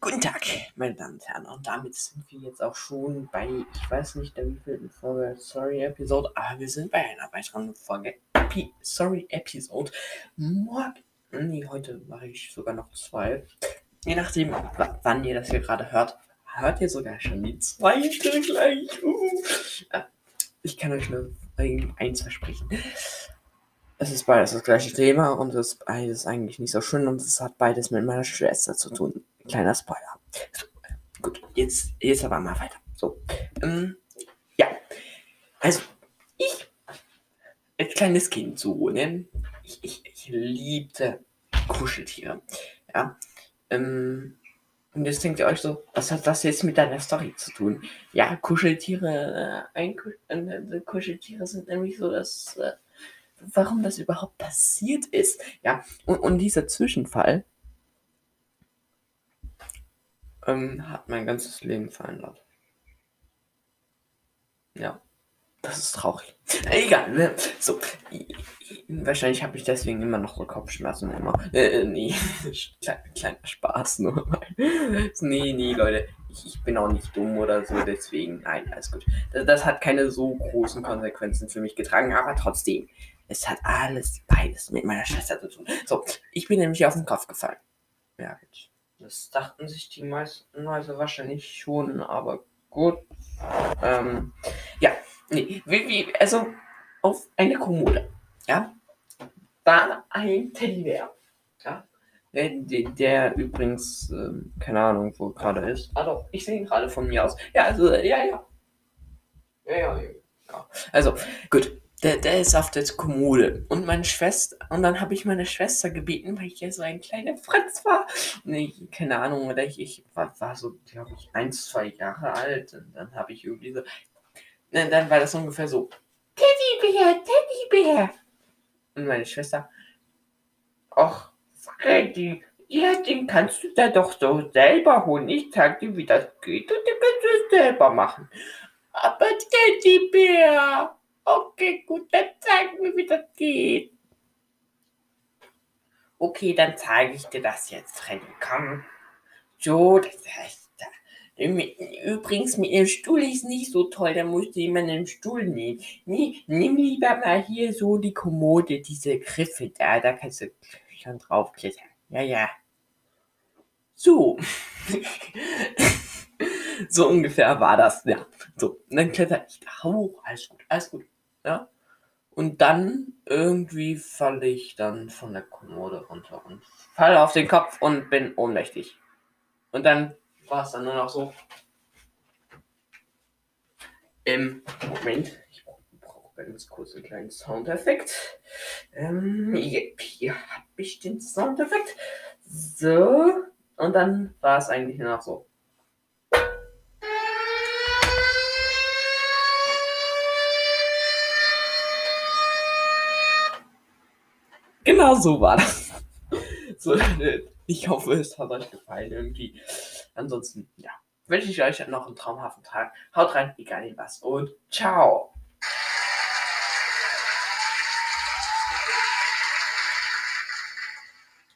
Guten Tag, meine Damen und Herren. Und damit sind wir jetzt auch schon bei, ich weiß nicht, der wievielten Folge Sorry Episode, aber wir sind bei einer weiteren Folge Epi Sorry Episode. Morgen, nee, heute mache ich sogar noch zwei. Je nachdem, wann ihr das hier gerade hört, hört ihr sogar schon die zweite gleich. Uh. Ich kann euch nur eins versprechen. Es ist beides das gleiche Thema und es ist beides eigentlich nicht so schön und es hat beides mit meiner Schwester zu tun. Kleiner Spoiler. So, gut, jetzt, jetzt aber mal weiter. So, ähm, ja. Also, ich, als kleines Kind so, ne? Ich, ich, ich liebte Kuscheltiere. Ja. Ähm, und jetzt denkt ihr euch so, was hat das jetzt mit deiner Story zu tun? Ja, Kuscheltiere, äh, Kusch äh, Kuscheltiere sind nämlich so das, äh, warum das überhaupt passiert ist. Ja, und, und dieser Zwischenfall, ähm, hat mein ganzes Leben verändert. Ja, das ist traurig. Egal, ne? So, wahrscheinlich habe ich deswegen immer noch Kopfschmerzen immer. Äh, äh nee, kleiner, kleiner Spaß nur. nee, nee, Leute, ich, ich, bin auch nicht dumm oder so, deswegen, nein, alles gut. Das, das hat keine so großen Konsequenzen für mich getragen, aber trotzdem, es hat alles, beides mit meiner Schwester zu tun. So, ich bin nämlich auf den Kopf gefallen. Ja, jetzt. Das dachten sich die meisten Leute wahrscheinlich schon, aber gut. Ähm, ja, nee, wie, wie, also auf eine Kommode, ja, war ein Teddybär, ja, der, der übrigens, ähm, keine Ahnung, wo gerade ist. Ah doch, ich sehe ihn gerade von mir aus. Ja, also, ja, ja. Ja, ja, ja. Also, gut der, der ist auf der Kommode. Und meine Schwester, und dann habe ich meine Schwester gebeten, weil ich ja so ein kleiner Fritz war. Und ich, keine Ahnung, oder ich, ich war, war so, glaube ich, ein, zwei Jahre alt. Und dann habe ich irgendwie so, dann, dann war das ungefähr so, Teddybär, Teddybär. Und meine Schwester, ach, Freddy, ja, den kannst du da doch so selber holen. Ich zeig dir, wie das geht und den kannst du selber machen. Aber Teddybär, Okay, gut, dann zeig mir, wie das geht. Okay, dann zeige ich dir das jetzt, Freddy. Komm. So, das heißt, übrigens, mit dem Stuhl ist nicht so toll, da musst du jemanden im Stuhl nehmen. Nee, nimm lieber mal hier so die Kommode, diese Griffe da, da kannst du schon draufklettern. Ja, ja. So. so ungefähr war das, ja. So, dann kletter ich da hoch, alles gut, alles gut ja. Und dann irgendwie falle ich dann von der Kommode runter und falle auf den Kopf und bin ohnmächtig. Und dann war es dann nur noch so. Im Moment, ich brauche ganz kurz einen kleinen Soundeffekt. Ähm, hier habe ich den Soundeffekt. So. Und dann war es eigentlich nur noch so. Genau so war das. So, ich hoffe, es hat euch gefallen irgendwie. Ansonsten, ja, wünsche ich euch noch einen traumhaften Tag. Haut rein, egal was und ciao.